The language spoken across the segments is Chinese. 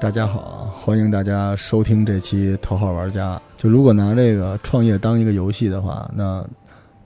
大家好，欢迎大家收听这期《头号玩家》。就如果拿这个创业当一个游戏的话，那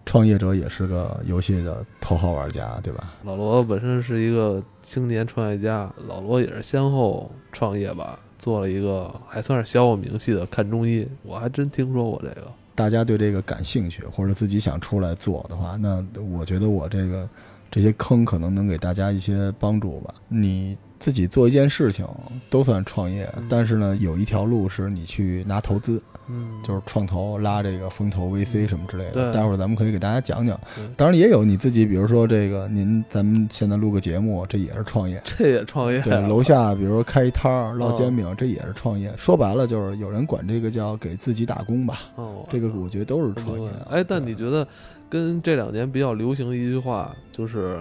创业者也是个游戏的头号玩家，对吧？老罗本身是一个青年创业家，老罗也是先后创业吧，做了一个还算是小有名气的看中医。我还真听说过这个。大家对这个感兴趣，或者自己想出来做的话，那我觉得我这个这些坑可能能给大家一些帮助吧。你。自己做一件事情都算创业，但是呢，有一条路是你去拿投资，嗯，就是创投拉这个风投 VC 什么之类的。待会儿咱们可以给大家讲讲。当然也有你自己，比如说这个，您咱们现在录个节目，这也是创业。这也创业。对，楼下比如说开一摊儿烙煎饼，这也是创业。说白了就是有人管这个叫给自己打工吧。哦，这个我觉得都是创业。哎，但你觉得跟这两年比较流行的一句话就是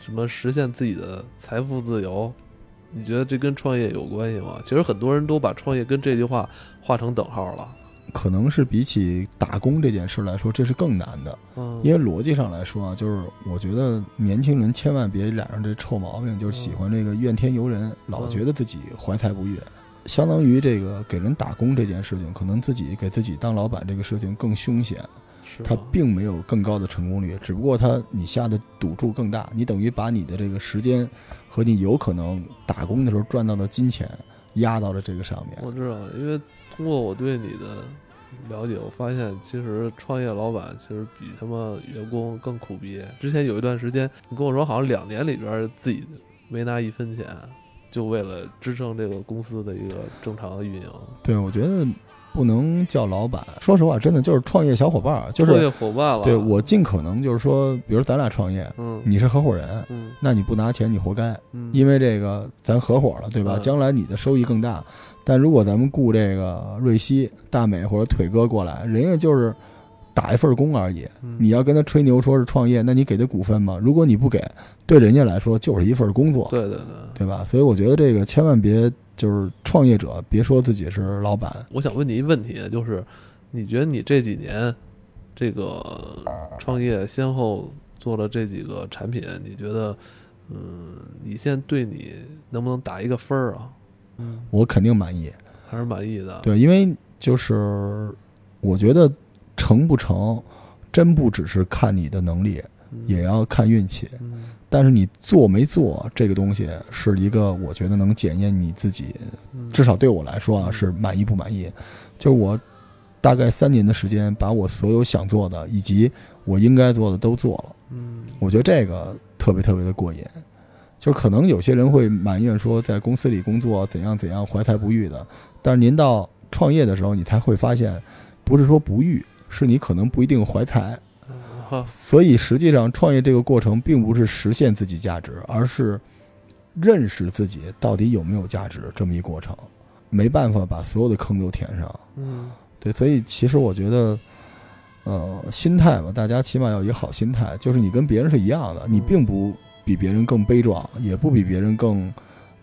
什么实现自己的财富自由？你觉得这跟创业有关系吗？其实很多人都把创业跟这句话画成等号了。可能是比起打工这件事来说，这是更难的。嗯，因为逻辑上来说啊，就是我觉得年轻人千万别染上这臭毛病，就是喜欢这个怨天尤人，老觉得自己怀才不遇。相当于这个给人打工这件事情，可能自己给自己当老板这个事情更凶险。他并没有更高的成功率，只不过他你下的赌注更大，你等于把你的这个时间和你有可能打工的时候赚到的金钱压到了这个上面。我知道，因为通过我对你的了解，我发现其实创业老板其实比他妈员工更苦逼。之前有一段时间，你跟我说好像两年里边自己没拿一分钱，就为了支撑这个公司的一个正常的运营。对，我觉得。不能叫老板，说实话，真的就是创业小伙伴儿，就是创业伙伴了。对我尽可能就是说，比如咱俩创业，嗯，你是合伙人，嗯，那你不拿钱，你活该，嗯，因为这个咱合伙了，对吧？将来你的收益更大。但如果咱们雇这个瑞希、大美或者腿哥过来，人家就是。打一份工而已，你要跟他吹牛说是创业，那你给他股份吗？如果你不给，对人家来说就是一份工作，对对对，对吧？所以我觉得这个千万别就是创业者，别说自己是老板。我想问你一问题，就是你觉得你这几年这个创业先后做了这几个产品，你觉得，嗯，你现在对你能不能打一个分儿啊？嗯，我肯定满意，还是满意的。对，因为就是我觉得。成不成，真不只是看你的能力，也要看运气。但是你做没做这个东西，是一个我觉得能检验你自己，至少对我来说啊，是满意不满意。就是我大概三年的时间，把我所有想做的以及我应该做的都做了。嗯，我觉得这个特别特别的过瘾。就是可能有些人会埋怨说，在公司里工作怎样怎样怀才不遇的，但是您到创业的时候，你才会发现，不是说不遇。是你可能不一定怀才，所以实际上创业这个过程并不是实现自己价值，而是认识自己到底有没有价值这么一过程。没办法把所有的坑都填上，嗯，对，所以其实我觉得，呃，心态吧，大家起码要有一个好心态，就是你跟别人是一样的，你并不比别人更悲壮，也不比别人更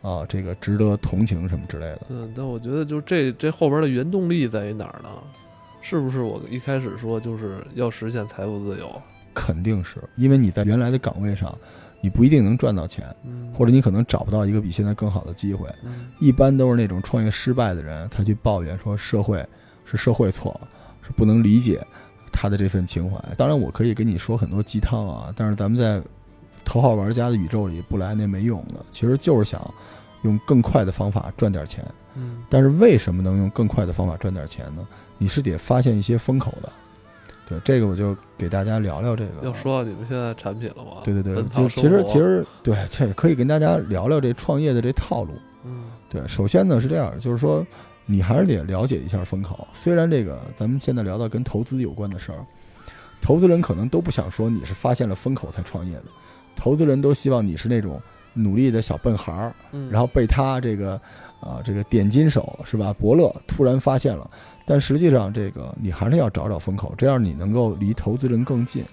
啊这个值得同情什么之类的。嗯，但我觉得就这这后边的原动力在于哪儿呢？是不是我一开始说就是要实现财富自由？肯定是因为你在原来的岗位上，你不一定能赚到钱，或者你可能找不到一个比现在更好的机会。一般都是那种创业失败的人才去抱怨说社会是社会错了，是不能理解他的这份情怀。当然，我可以跟你说很多鸡汤啊，但是咱们在头号玩家的宇宙里不来那没用的。其实就是想用更快的方法赚点钱。嗯，但是为什么能用更快的方法赚点钱呢？你是得发现一些风口的，对这个我就给大家聊聊这个。要说到你们现在产品了吗？对对对，就其实其实对，这可以跟大家聊聊这创业的这套路。嗯，对，首先呢是这样，就是说你还是得了解一下风口。虽然这个咱们现在聊到跟投资有关的事儿，投资人可能都不想说你是发现了风口才创业的，投资人都希望你是那种努力的小笨孩儿，然后被他这个啊这个点金手是吧？伯乐突然发现了。但实际上，这个你还是要找找风口，这样你能够离投资人更近。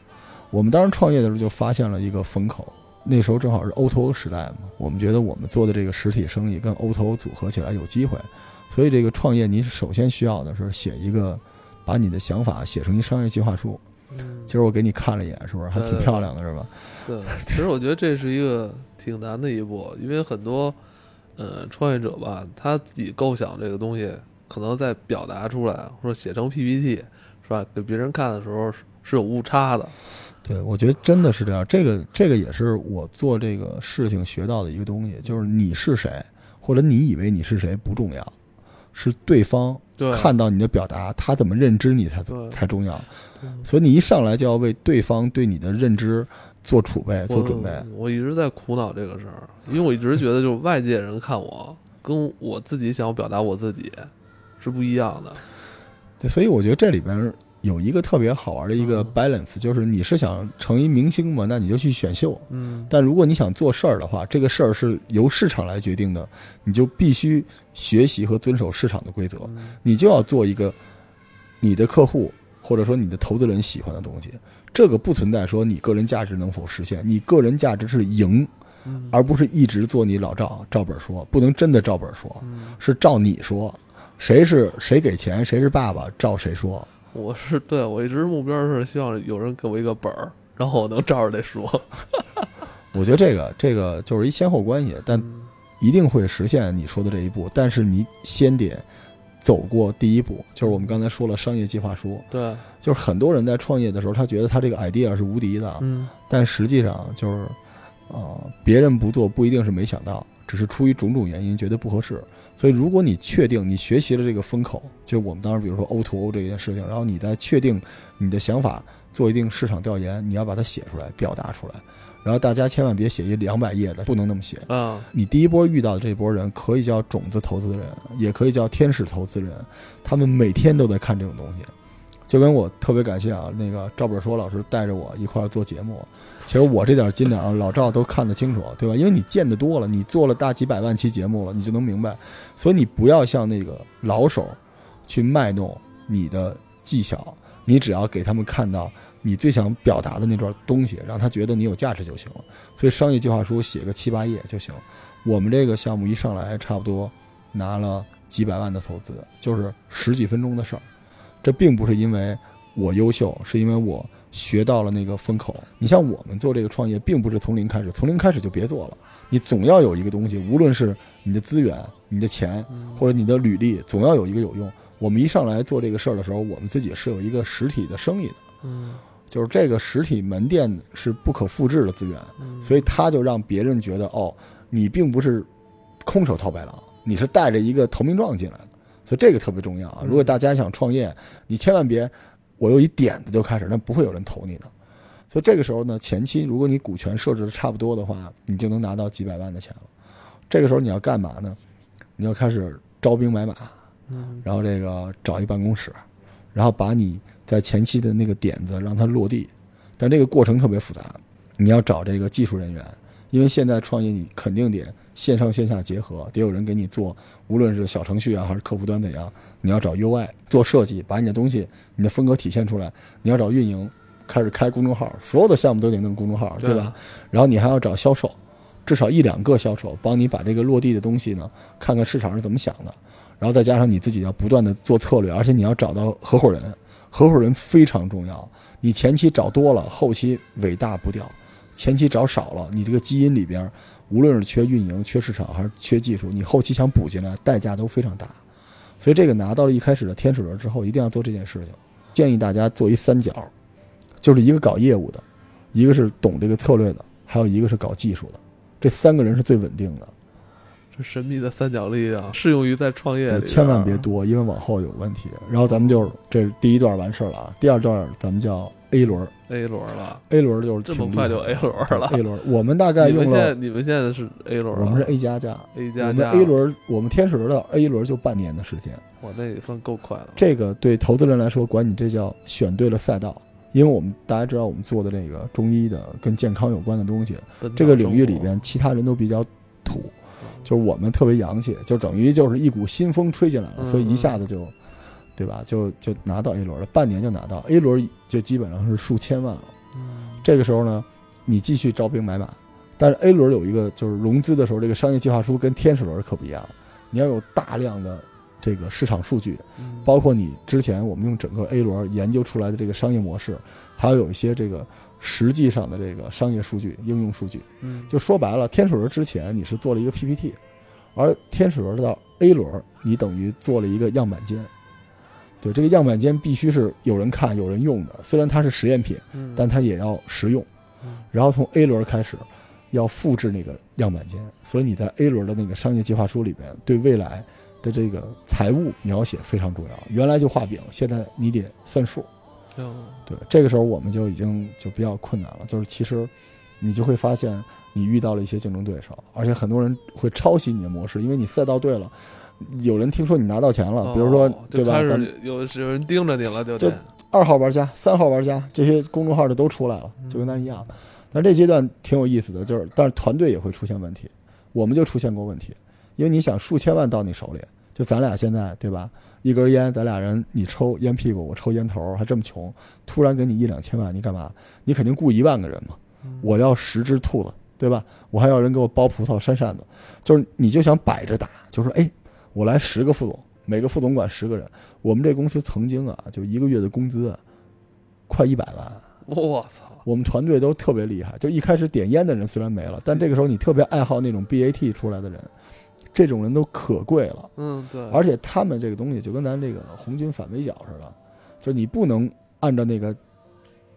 我们当时创业的时候就发现了一个风口，那时候正好是 O2O 时代嘛，我们觉得我们做的这个实体生意跟 O2O 组合起来有机会，所以这个创业你首先需要的是写一个，把你的想法写成一商业计划书。嗯，今儿我给你看了一眼，是不是还挺漂亮的，是吧？对，其实我觉得这是一个挺难的一步，因为很多。呃，创业者吧，他自己构想这个东西，可能在表达出来或者写成 PPT，是吧？给别人看的时候是是有误差的。对，我觉得真的是这样。这个这个也是我做这个事情学到的一个东西，就是你是谁，或者你以为你是谁不重要，是对方，看到你的表达，他怎么认知你才才重要。所以你一上来就要为对方对你的认知做储备、做准备。我我一直在苦恼这个事儿，因为我一直觉得，就是外界人看我，跟我自己想表达我自己是不一样的。对，所以我觉得这里边有一个特别好玩的一个嗯 balance，就是你是想成一明星嘛，那你就去选秀。嗯，但如果你想做事儿的话，这个事儿是由市场来决定的，你就必须学习和遵守市场的规则。嗯你就要做一个你的客户或者说你的投资人喜欢的东西。这个不存在说你个人价值能否实现，你个人价值是赢，嗯而不是一直做你老赵照本说，不能真的照本说，嗯，是照你说。谁是谁给钱，谁是爸爸，照谁说。我是对我一直目标是希望有人给我一个本儿，然后我能照着这说。我觉得这个这个就是一先后关系，但嗯一定会实现你说的这一步。但是你先得走过第一步，就是我们刚才说了商业计划书。对，就是很多人在创业的时候，他觉得他这个 idea 是无敌的，嗯但实际上就是，呃，别人不做不一定是没想到，只是出于种种原因觉得不合适。所以，如果你确定你学习了这个风口，就我们当时比如说 O to O 这件事情，然后你再确定你的想法，做一定市场调研，你要把它写出来，表达出来。然后大家千万别写一两百页的，不能那么写。啊，你第一波遇到的这波人，可以叫种子投资人，也可以叫天使投资人，他们每天都在看这种东西。就跟我特别感谢啊，那个赵本硕老师带着我一块儿做节目。其实我这点斤两，老赵都看得清楚，对吧？因为你见得多了，你做了大几百万期节目了，你就能明白。所以你不要像那个老手去卖弄你的技巧，你只要给他们看到你最想表达的那段东西，让他觉得你有价值就行了。所以商业计划书写个七八页就行。我们这个项目一上来，差不多拿了几百万的投资，就是十几分钟的事儿。这并不是因为我优秀，是因为我学到了那个风口。你像我们做这个创业，并不是从零开始，从零开始就别做了。你总要有一个东西，无论是你的资源、你的钱，嗯或者你的履历，总要有一个有用。我们一上来做这个事儿的时候，我们自己是有一个实体的生意的，嗯就是这个实体门店是不可复制的资源。嗯，所以他就让别人觉得哦，你并不是空手套白狼，你是带着一个投名状进来的，所以这个特别重要啊！嗯如果大家想创业，你千万别我有一点子就开始，那不会有人投你的。所以这个时候呢，前期如果你股权设置的差不多的话，你就能拿到几百万的钱了。这个时候你要干嘛呢？你要开始招兵买马，嗯然后这个找一办公室，然后把你在前期的那个点子让它落地，但这个过程特别复杂，你要找这个技术人员，因为现在创业你肯定得线上线下结合，得有人给你做，无论是小程序啊还是客户端怎样，你要找 UI 做设计，把你的东西、你的风格体现出来，你要找运营，开始开公众号，所有的项目都得弄公众号，对吧？然后你还要找销售，至少一两个销售帮你把这个落地的东西呢，看看市场是怎么想的，然后再加上你自己要不断的做策略，而且你要找到合伙人，合伙人非常重要。你前期找多了，后期尾大不掉；前期找少了，你这个基因里边，无论是缺运营、缺市场还是缺技术，你后期想补进来，代价都非常大。所以这个拿到了一开始的天使轮之后，一定要做这件事情。建议大家做一三角，就是一个搞业务的，一个是懂这个策略的，还有一个是搞技术的。这三个人是最稳定的。这神秘的三角力量适用于在创业千万别多，因为往后有问题。然后咱们就这第一段完事儿了啊，第二段咱们叫 A 轮 A 轮了。，A 轮就是这么快就 A 轮了 A 轮，我们大概你们用了，现在你们现在是 A 轮了，我们是 A 加加 A 我们加加 A 轮，我们天使轮到 A 轮就半年的时间。哇那也算够快了。这个对投资人来说，管你这叫选对了赛道，因为我们大家知道我们做的这个中医的跟健康有关的东西，这个领域里边其他人都比较土，就是我们特别洋气，就等于就是一股新风吹进来了，嗯所以一下子就，对吧？就就拿到 A 轮了，半年就拿到 A 轮，就基本上是数千万了。嗯这个时候呢，你继续招兵买马，但是 A 轮有一个就是融资的时候，这个商业计划书跟天使轮可不一样，你要有大量的这个市场数据，嗯包括你之前我们用整个 A 轮研究出来的这个商业模式，还要有一些这个实际上的这个商业数据、应用数据。嗯就说白了，天使轮之前你是做了一个 PPT，而天使轮到 A 轮，你等于做了一个样板间。对，这个样板间必须是有人看、有人用的。虽然它是实验品，嗯但它也要实用嗯。然后从 A 轮开始，要复制那个样板间，所以你在 A 轮的那个商业计划书里边，对未来的这个财务描写非常重要。原来就画饼，现在你得算数。对，这个时候我们就已经就比较困难了，就是其实你就会发现你遇到了一些竞争对手，而且很多人会抄袭你的模式，因为你赛道对了，有人听说你拿到钱了，比如说哦对吧？有有人盯着你了，就就二号玩家、三号玩家这些公众号的都出来了，就跟咱一样。但这阶段挺有意思的，就是但是团队也会出现问题，我们就出现过问题，因为你想数千万到你手里，就咱俩现在对吧？一根烟，咱俩人你抽烟屁股，我抽烟头，还这么穷，突然给你一两千万，你干嘛？你肯定雇一万个人嘛。嗯我要十只兔子，对吧？我还要人给我剥葡萄扇扇子，就是你就想摆着打，就说哎，我来十个副总，每个副总管十个人。我们这公司曾经啊，就一个月的工资啊，快一百万。我操，我们团队都特别厉害，就一开始点烟的人虽然没了，但这个时候你特别爱好那种 BAT 出来的人，这种人都可贵了。嗯对，而且他们这个东西就跟咱这个红军反围剿似的，就是你不能按照那个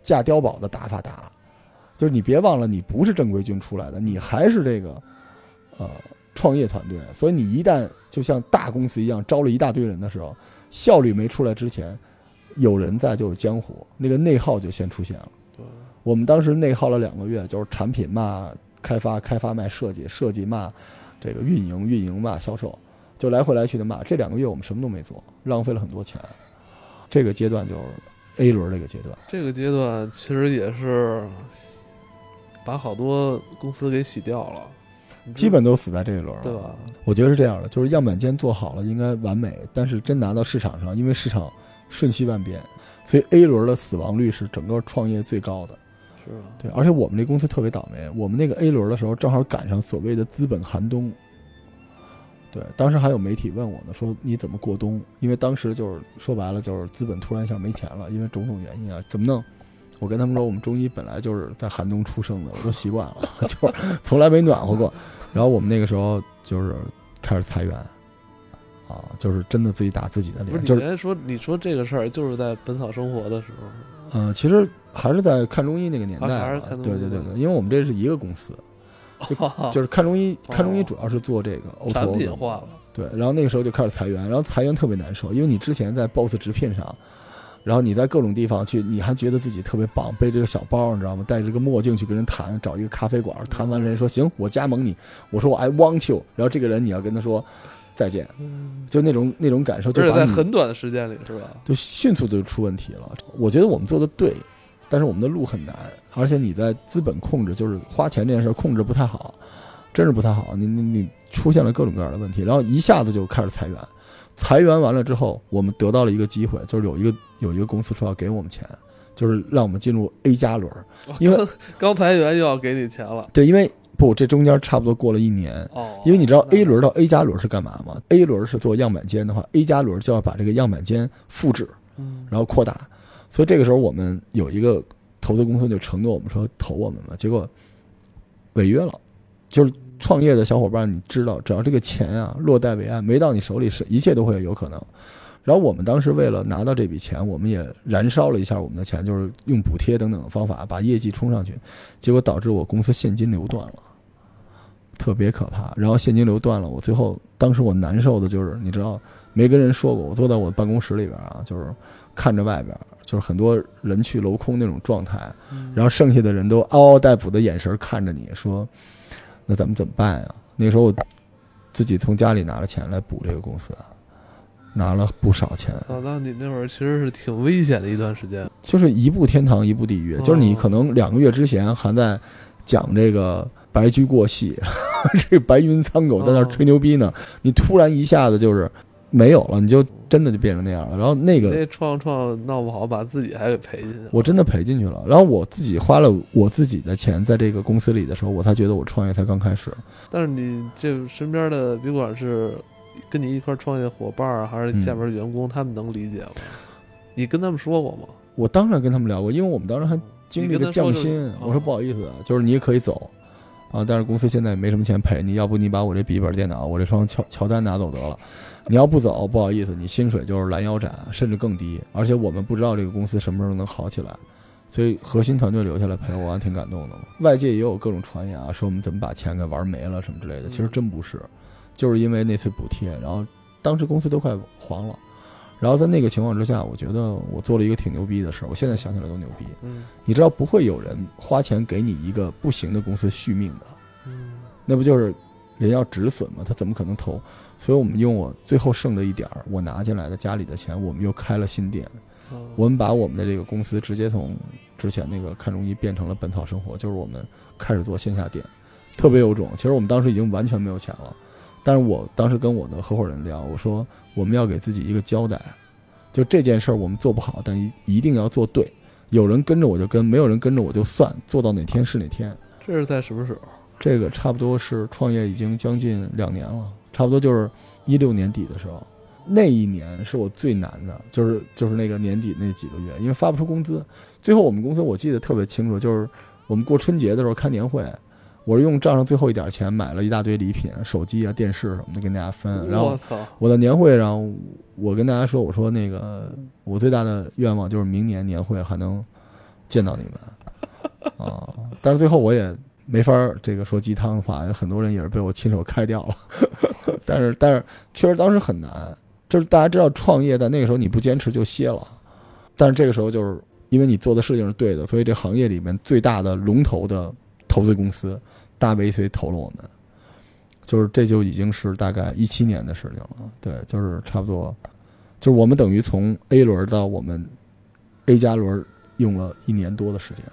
架碉堡的打法打，就是你别忘了你不是正规军出来的，你还是这个呃创业团队，所以你一旦就像大公司一样招了一大堆人的时候，效率没出来之前，有人在就有江湖，那个内耗就先出现了。对我们当时内耗了两个月，就是产品骂开发，开发卖设计，设计骂这个运营，运营骂销售，就来回来去的骂。这两个月我们什么都没做，浪费了很多钱。这个阶段就是 A 轮这个阶段，这个阶段其实也是把好多公司给洗掉了，基本都死在这一轮了。对吧？我觉得是这样的，就是样板间做好了应该完美，但是真拿到市场上，因为市场瞬息万变，所以 A 轮的死亡率是整个创业最高的。是啊，对，而且我们这公司特别倒霉，我们那个 A 轮的时候正好赶上所谓的资本寒冬。对，当时还有媒体问我呢，说你怎么过冬？因为当时就是说白了，就是资本突然一下没钱了，因为种种原因啊，怎么弄？我跟他们说，我们中医本来就是在寒冬出生的，我都习惯了，就是从来没暖和过。然后我们那个时候就是开始裁员，啊，就是真的自己打自己的脸，不是就是你原来说你说这个事儿就是在《本草生活》的时候，嗯，其实还是在看中医那个年代对对对对，因为我们这是一个公司，就就是看中医，看中医主要是做这个 O 产 to O 品化了，对，然后那个时候就开始裁员，然后裁员特别难受，因为你之前在 BOSS 直聘上，然后你在各种地方去，你还觉得自己特别棒，背着个小包，你知道吗？戴着个墨镜去跟人谈，找一个咖啡馆谈完，人说行，我加盟你，我说我 I want you，然后这个人你要跟他说再见，就那种那种感受，就而且把你在很短的时间里，是吧？就迅速就出问题了。我觉得我们做的对，但是我们的路很难，而且你在资本控制，就是花钱这件事控制不太好，真是不太好。你你你出现了各种各样的问题，然后一下子就开始裁员，裁员完了之后，我们得到了一个机会，就是有一个有一个公司说要给我们钱，就是让我们进入 A 加轮儿。因为刚 刚裁员又要给你钱了，对，因为不，这中间差不多过了一年。哦，因为你知道 A 轮到 A 加轮是干嘛吗？A 轮是做样板间的话，A 加轮就要把这个样板间复制，嗯然后扩大。所以这个时候我们有一个投资公司就承诺我们说投我们嘛，结果违约了。就是创业的小伙伴，你知道，只要这个钱啊落袋为安，没到你手里是一切都会有可能。然后我们当时为了拿到这笔钱，我们也燃烧了一下我们的钱，就是用补贴等等的方法把业绩冲上去，结果导致我公司现金流断了，特别可怕。然后现金流断了，我最后当时我难受的就是，你知道，没跟人说过，我坐在我办公室里边啊，就是看着外边，就是很多人去楼空那种状态，然后剩下的人都嗷嗷待哺的眼神看着你说：“那咱们怎么办呀？”那个时候我自己从家里拿了钱来补这个公司，拿了不少钱，啊，那你那会儿其实是挺危险的一段时间，就是一步天堂一步地狱，哦。就是你可能两个月之前还在讲这个白驹过隙，这个白云苍狗在那儿吹牛逼呢，你突然一下子就是没有了，你就真的就变成那样了。然后那个那创创闹不好把自己还给赔进去了，我真的赔进去了。然后我自己花了我自己的钱在这个公司里的时候，我才觉得我创业才刚开始。但是你这身边的，别管是跟你一块创业的伙伴儿，还是下边员工，他们能理解吗？你跟他们说过吗？我当然跟他们聊过，因为我们当时还经历了降薪我说不好意思，啊，就是你也可以走，啊，但是公司现在也没什么钱赔你，要不你把我这笔记本电脑、我这双乔乔丹拿走得了。你要不走，不好意思，你薪水就是拦腰斩，甚至更低。而且我们不知道这个公司什么时候能好起来，所以核心团队留下来陪我，还挺感动的。外界也有各种传言啊，说我们怎么把钱给玩没了什么之类的，其实真不是，就是因为那次补贴，然后当时公司都快黄了。然后在那个情况之下，我觉得我做了一个挺牛逼的事儿，我现在想起来都牛逼。嗯你知道不会有人花钱给你一个不行的公司续命的，嗯那不就是人要止损吗？他怎么可能投？所以我们用我最后剩的一点儿我拿进来的家里的钱，我们又开了新店。嗯我们把我们的这个公司直接从之前那个看中医变成了本草生活，就是我们开始做线下店，特别有种。其实我们当时已经完全没有钱了，但是我当时跟我的合伙人聊，我说我们要给自己一个交代，就这件事儿我们做不好，但一一定要做对。有人跟着我就跟，没有人跟着我就算，做到哪天是哪天。这是在什么时候？这个差不多是创业已经将近两年了，差不多就是一六年底的时候，那一年是我最难的，就是就是那个年底那几个月，因为发不出工资。最后我们公司我记得特别清楚，就是我们过春节的时候开年会，我是用账上最后一点钱买了一大堆礼品，手机啊、电视什么的跟大家分。然后我的，年会上，我跟大家说，我说那个我最大的愿望就是明年年会还能见到你们啊，但是最后我也没法儿这个说鸡汤的话，有很多人也是被我亲手开掉了。但是但是确实当时很难，就是大家知道创业，但那个时候你不坚持就歇了。但是这个时候就是因为你做的事情是对的，所以这行业里面最大的龙头的投资公司大 VC 投了我们，就是这就已经是大概一七年的事情了。对，就是差不多，就是我们等于从 A 轮到我们 A 加轮用了一年多的时间，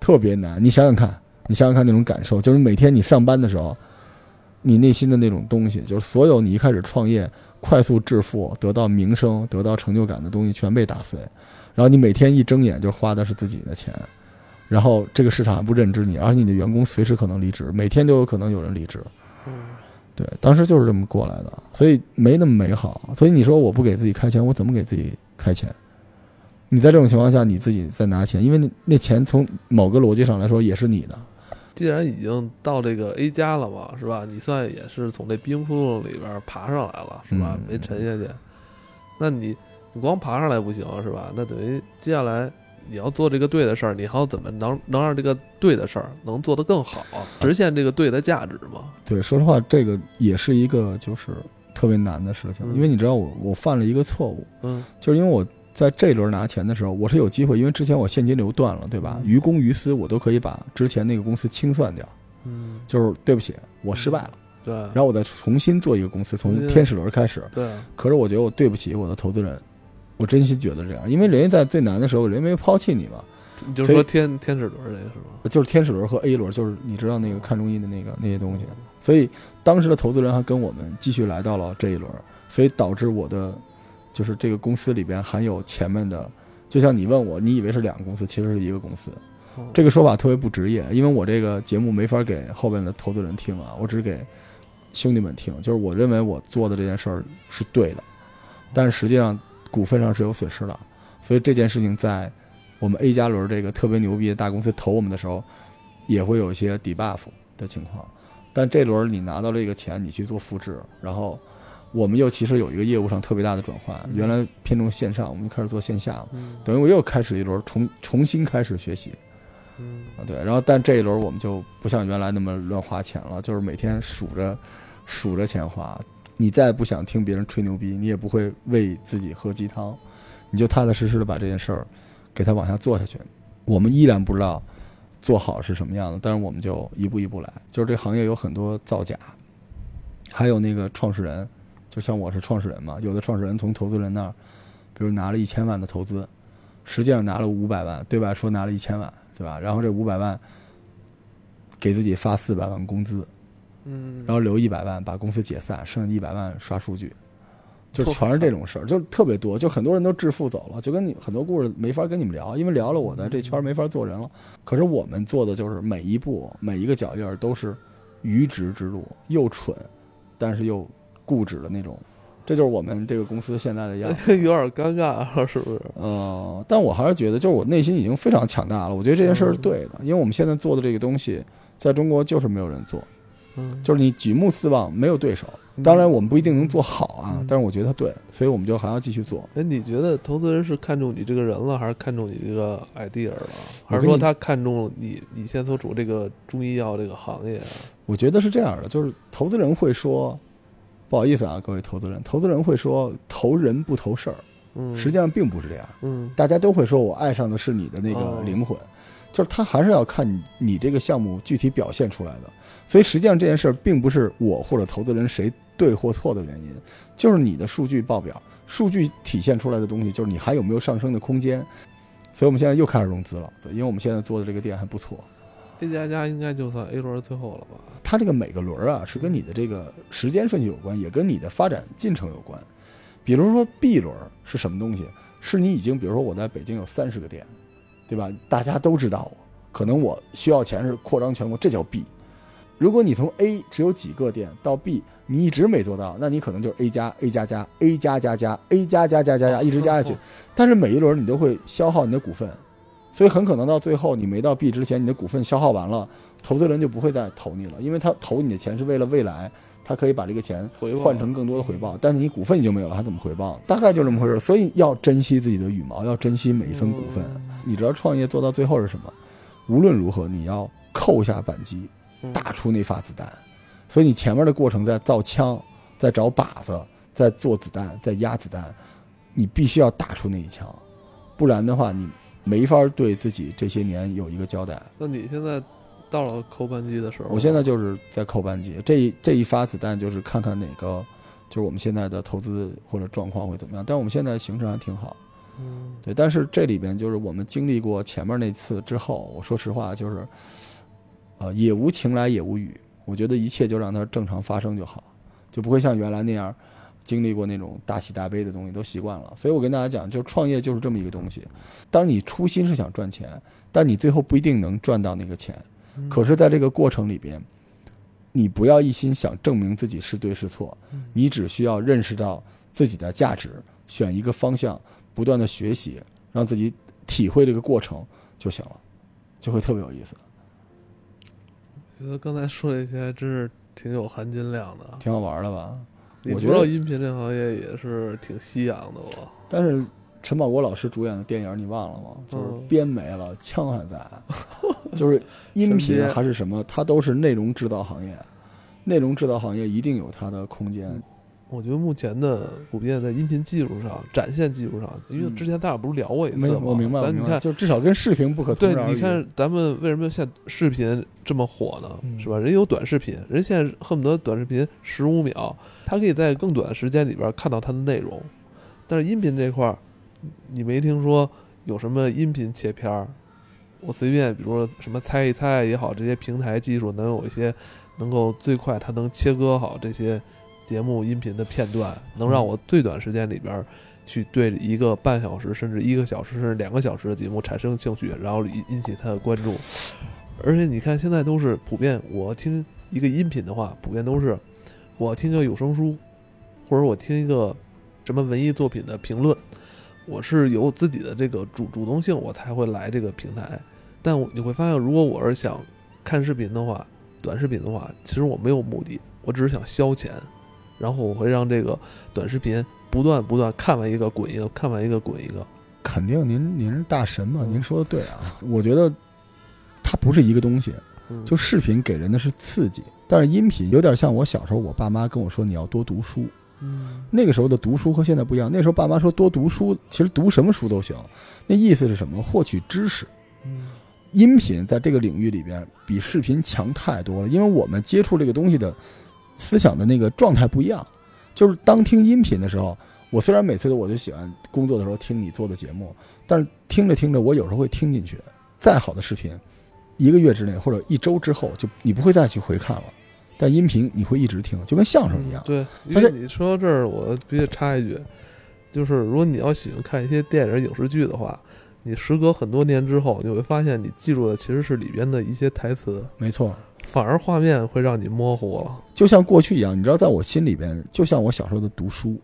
特别难。你想想看，你想想看那种感受，就是每天你上班的时候，你内心的那种东西，就是所有你一开始创业快速致富、得到名声、得到成就感的东西全被打碎，然后你每天一睁眼就花的是自己的钱，然后这个市场还不认知你，而且你的员工随时可能离职，每天都有可能有人离职。嗯对，当时就是这么过来的，所以没那么美好。所以你说我不给自己开钱，我怎么给自己开钱？你在这种情况下，你自己再拿钱，因为那那钱从某个逻辑上来说也是你的。既然已经到这个 A 加了嘛，是吧？你算也是从这冰窟窿里边爬上来了，是吧？嗯没沉下去。那你你光爬上来不行，是吧？那等于接下来你要做这个对的事儿，你还要怎么能能让这个对的事儿能做得更好，实现这个对的价值吗？对，说实话，这个也是一个就是特别难的事情，嗯。因为你知道我我犯了一个错误，嗯。就是因为我在这轮拿钱的时候，我是有机会，因为之前我现金流断了，对吧？嗯。于公于私，我都可以把之前那个公司清算掉，嗯，就是对不起，我失败了，对，然后我再重新做一个公司，从嗯天使轮开始。对，可是我觉得我对不起我的投资人，我真心觉得这样，因为人家在最难的时候，人家没抛弃你嘛。你就所以说天天使轮这个是吗？就是天使轮和 A 轮，就是你知道那个看中医的那个那些东西。所以当时的投资人还跟我们继续来到了这一轮，所以导致我的就是这个公司里边含有前面的，就像你问我，你以为是两个公司，其实是一个公司。哦这个说法特别不职业，因为我这个节目没法给后边的投资人听啊，我只给兄弟们听。就是我认为我做的这件事儿是对的，但是实际上股份上是有损失的，所以这件事情在我们 A 加轮这个特别牛逼的大公司投我们的时候，也会有一些 debuff 的情况。但这轮你拿到这个钱，你去做复制，然后我们又其实有一个业务上特别大的转换，原来偏重线上，我们就开始做线下了，嗯等于我又开始一轮重重新开始学习。嗯啊，对，然后但这一轮我们就不像原来那么乱花钱了，就是每天数着数着钱花。你再不想听别人吹牛逼，你也不会为自己喝鸡汤，你就踏踏实实的把这件事儿给它往下做下去。我们依然不知道做好是什么样的，但是我们就一步一步来。就是这行业有很多造假，还有那个创始人，就像我是创始人嘛，有的创始人从投资人那儿，比如拿了一千万的投资，实际上拿了五百万，对外说拿了一千万，对吧？然后这五百万给自己发四百万工资，嗯，然后留一百万把公司解散，剩下一百万刷数据，就全是这种事儿，就特别多，就很多人都致富走了，就跟你很多故事没法跟你们聊，因为聊了我在这圈儿没法做人了。可是我们做的就是每一步每一个脚印儿都是愚直之路，又蠢，但是又固执的那种，这就是我们这个公司现在的样子。有点尴尬了，是不是？嗯，但我还是觉得，就是我内心已经非常强大了。我觉得这件事儿是对的，因为我们现在做的这个东西，在中国就是没有人做，嗯，就是你举目四望没有对手。当然我们不一定能做好啊嗯，但是我觉得对，所以我们就还要继续做。哎，你觉得投资人是看中你这个人了，还是看中你这个 idea 了，还是说他看中你你现在所处这个中医药这个行业啊？我觉得是这样的，就是投资人会说，不好意思啊，各位投资人，投资人会说投人不投事儿，嗯，实际上并不是这样。嗯大家都会说我爱上的是你的那个哦灵魂，就是他还是要看你你这个项目具体表现出来的。所以实际上这件事儿并不是我或者投资人谁对或错的原因，就是你的数据报表，数据体现出来的东西，就是你还有没有上升的空间。所以我们现在又开始融资了，对因为我们现在做的这个店还不错。，A 加加应该就算 A 轮最后了吧？它这个每个轮儿啊，是跟你的这个时间顺序有关，也跟你的发展进程有关。比如说 B 轮是什么东西？是你已经，比如说我在北京有三十个店，对吧？大家都知道我，可能我需要钱是扩张全国，这叫 B。如果你从 A 只有几个点到 B，你一直没做到，那你可能就是 A 加 A 加加 A 加加加 A 加加加加加一直加下去。但是每一轮你都会消耗你的股份，所以很可能到最后你没到 B 之前，你的股份消耗完了，投资人就不会再投你了，因为他投你的钱是为了未来，他可以把这个钱换成更多的回报，但是你股份已经没有了，他怎么回报？大概就这么回事。所以要珍惜自己的羽毛，要珍惜每一份股份。嗯你知道创业做到最后是什么？无论如何，你要扣下扳机，嗯打出那发子弹。所以你前面的过程在造枪，在找靶子，在做子弹，在压子弹，你必须要打出那一枪，不然的话，你没法对自己这些年有一个交代。那你现在到了扣扳机的时候，我现在就是在扣扳机，这一这一发子弹就是看看哪个，就是我们现在的投资或者状况会怎么样。但我们现在形势还挺好，嗯对。但是这里边就是我们经历过前面那次之后，我说实话就是，呃，也无情来也无语，我觉得一切就让它正常发生就好，就不会像原来那样。经历过那种大喜大悲的东西都习惯了，所以我跟大家讲，就是创业就是这么一个东西。当你初心是想赚钱，但你最后不一定能赚到那个钱。嗯可是，在这个过程里边，你不要一心想证明自己是对是错，嗯你只需要认识到自己的价值，选一个方向，不断的学习，让自己体会这个过程就行了，就会特别有意思，觉得刚才说这些还真是挺有含金量的。挺好玩的吧？我觉得音频这行业也是挺夕阳的吧？但是陈宝国老师主演的电影你忘了吗？就是编没了，枪还在，就是音频还是什么，它都是内容制造行业，内容制造行业一定有它的空间。我觉得目前的普遍在音频技术上、展现技术上，因为之前咱俩不是聊过一次没，吗？我明白，咱你看，就至少跟视频不可对。你看咱们为什么现在视频这么火呢？嗯是吧？人有短视频，人现在恨不得短视频十五秒，他可以在更短的时间里边看到它的内容。但是音频这块儿，你没听说有什么音频切片儿？我随便，比如说什么猜一猜也好，这些平台技术能有一些能够最快，它能切割好这些节目音频的片段，能让我最短时间里边去对一个半小时甚至一个小时甚至两个小时的节目产生兴趣，然后引引起他的关注。而且你看，现在都是普遍，我听一个音频的话，普遍都是我听个有声书，或者我听一个什么文艺作品的评论，我是有自己的这个主主动性，我才会来这个平台。但你会发现，如果我是想看视频的话，短视频的话，其实我没有目的，我只是想消遣，然后我会让这个短视频不断不断看完一个滚一个，看完一个滚一个。肯定您您是大神嘛，嗯您说的对啊。我觉得它不是一个东西，嗯，就视频给人的是刺激，但是音频有点像我小时候，我爸妈跟我说你要多读书。嗯那个时候的读书和现在不一样，那时候爸妈说多读书，其实读什么书都行。那意思是什么？获取知识。嗯音频在这个领域里边比视频强太多了，因为我们接触这个东西的思想的那个状态不一样。就是当听音频的时候，我虽然每次我就喜欢工作的时候听你做的节目，但是听着听着，我有时候会听进去。再好的视频，一个月之内或者一周之后，就你不会再去回看了。但音频你会一直听，就跟相声一样。对，因他在为你说到这儿，我必须插一句，就是如果你要喜欢看一些电影、影视剧的话，你时隔很多年之后，你会发现你记住的其实是里边的一些台词，没错，反而画面会让你模糊了。就像过去一样，你知道，在我心里边，就像我小时候的读书，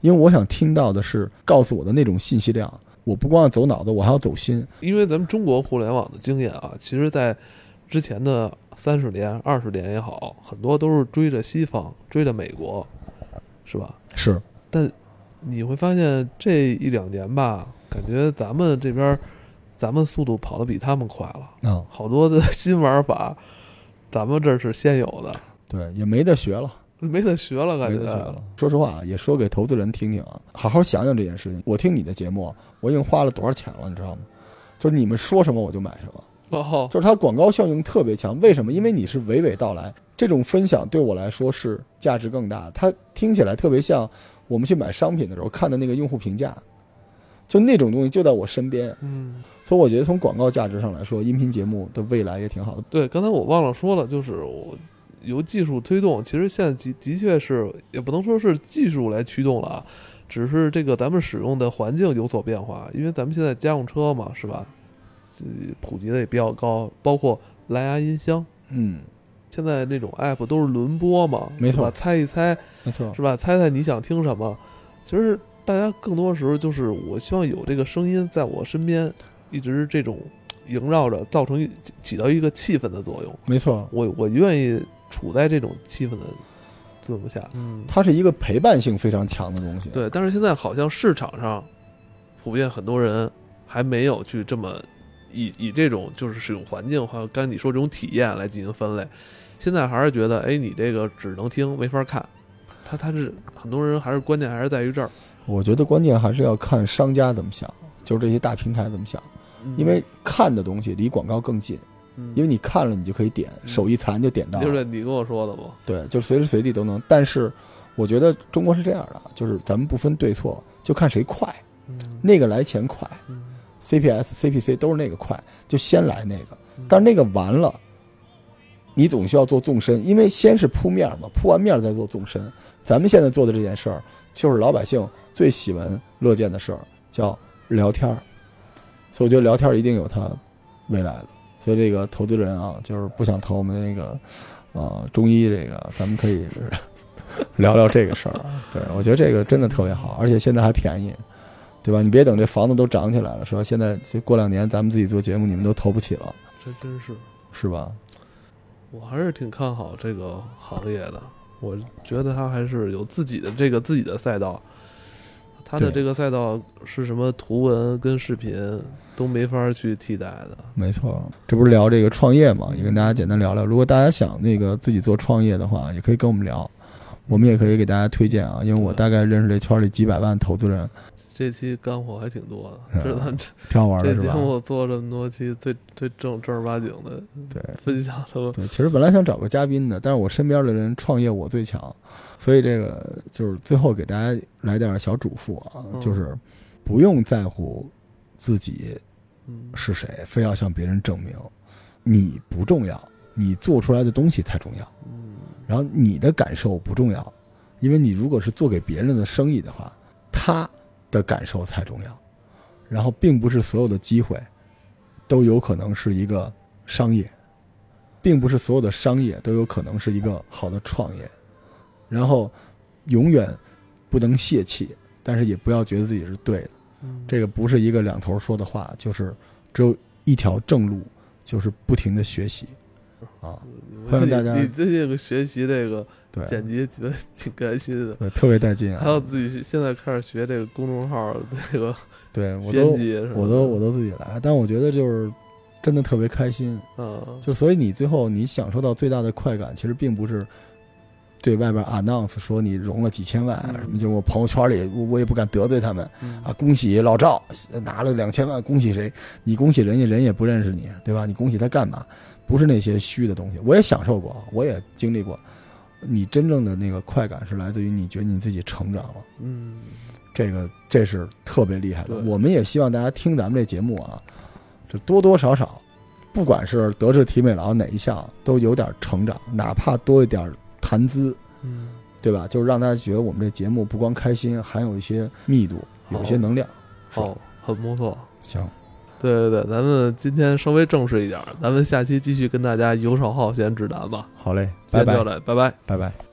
因为我想听到的是告诉我的那种信息量。我不光要走脑子，我还要走心。因为咱们中国互联网的经验啊，其实在之前的三十年、二十年也好，很多都是追着西方，追着美国，是吧？是，但你会发现这一两年吧，感觉咱们这边儿，咱们速度跑得比他们快了，嗯，好多的新玩法，咱们这儿是先有的，对，也没得学了。没得学了，感觉没得学了。说实话，也说给投资人听听啊，好好想想这件事情。我听你的节目，我已经花了多少钱了，你知道吗？就是你们说什么我就买什么，哦，就是它广告效应特别强。为什么？因为你是娓娓道来，这种分享对我来说是价值更大。它听起来特别像我们去买商品的时候看的那个用户评价，就那种东西就在我身边。嗯，所以我觉得从广告价值上来说，音频节目的未来也挺好的。对，刚才我忘了说了，就是我由技术推动，其实现在的的确是，也不能说是技术来驱动了啊，只是这个咱们使用的环境有所变化，因为咱们现在家用车嘛，是吧？呃普及的也比较高，包括蓝牙音箱，嗯，现在那种 app 都是轮播嘛，没错吧猜一猜没错，是吧？猜猜你想听什么？其实大家更多时候就是，我希望有这个声音在我身边，一直这种萦绕着，造成起起到一个气氛的作用。没错。我我愿意处在这种气氛的作用下。嗯，它是一个陪伴性非常强的东西。对。但是现在好像市场上普遍很多人还没有去这么以以这种就是使用环境，还有刚才你说这种体验来进行分类。现在还是觉得，哎，你这个只能听没法看。他他是很多人还是关键还是在于这儿，我觉得关键还是要看商家怎么想，就是这些大平台怎么想。因为看的东西离广告更近，嗯因为你看了你就可以点，嗯手一残就点到了。就是你跟我说的不？对，就随时随地都能。但是我觉得中国是这样的，就是咱们不分对错，就看谁快，嗯那个来钱快嗯，CPS、CPC 都是那个快，就先来那个。嗯但是那个完了，你总需要做纵深，因为先是铺面嘛，铺完面再做纵深。咱们现在做的这件事儿，就是老百姓最喜闻乐见的事儿，叫聊天儿。所以我觉得聊天儿一定有它未来的。所以这个投资人啊，就是不想投我们那个呃中医这个，咱们可以 聊聊这个事儿。对我觉得这个真的特别好，而且现在还便宜。对吧？你别等这房子都涨起来了，是吧？现在这过两年咱们自己做节目，你们都投不起了，这真是，是吧？我还是挺看好这个行业的。我觉得他还是有自己的这个自己的赛道，他的这个赛道是什么图文跟视频都没法去替代的。没错，这不是聊这个创业嘛，也跟大家简单聊聊。如果大家想那个自己做创业的话，也可以跟我们聊，我们也可以给大家推荐啊，因为我大概认识这圈里几百万投资人，这期干货还挺多的，挺好玩的，这节目做这么多期最最正正儿八经的对分享的，对，其实本来想找个嘉宾的，但是我身边的人创业我最强，所以这个就是最后给大家来点小嘱咐啊，嗯就是不用在乎自己嗯，是谁，非要向别人证明，你不重要，你做出来的东西才重要。嗯然后你的感受不重要，因为你如果是做给别人的生意的话，他的感受才重要。然后，并不是所有的机会都有可能是一个商业，并不是所有的商业都有可能是一个好的创业。然后，永远不能泄气，但是也不要觉得自己是对的。嗯，这个不是一个两头说的话，就是只有一条正路，就是不停的学习啊。欢迎大家你你最近学习这个对，剪辑，觉得挺开心的。对，特别带劲啊！还有自己现在开始学这个公众号这个 对我编都我都我都自己来，但我觉得就是真的特别开心，嗯，就所以你最后你享受到最大的快感，其实并不是对外边 announce 说你融了几千万，嗯什么就我朋友圈里我我也不敢得罪他们嗯啊，恭喜老赵拿了两千万，恭喜谁？你恭喜人家，人也不认识你，对吧？你恭喜他干嘛？不是那些虚的东西，我也享受过，我也经历过。你真正的那个快感是来自于你觉得你自己成长了。嗯，这个这是特别厉害的。我们也希望大家听咱们这节目啊，这多多少少，不管是德智体美劳哪一项，都有点成长，哪怕多一点谈资，嗯，对吧？就是让大家觉得我们这节目不光开心，还有一些密度，有一些能量。是吧好，很不错。行，对对对，咱们今天稍微正式一点儿，咱们下期继续跟大家游手好闲指南吧。好嘞，拜拜拜拜。拜拜。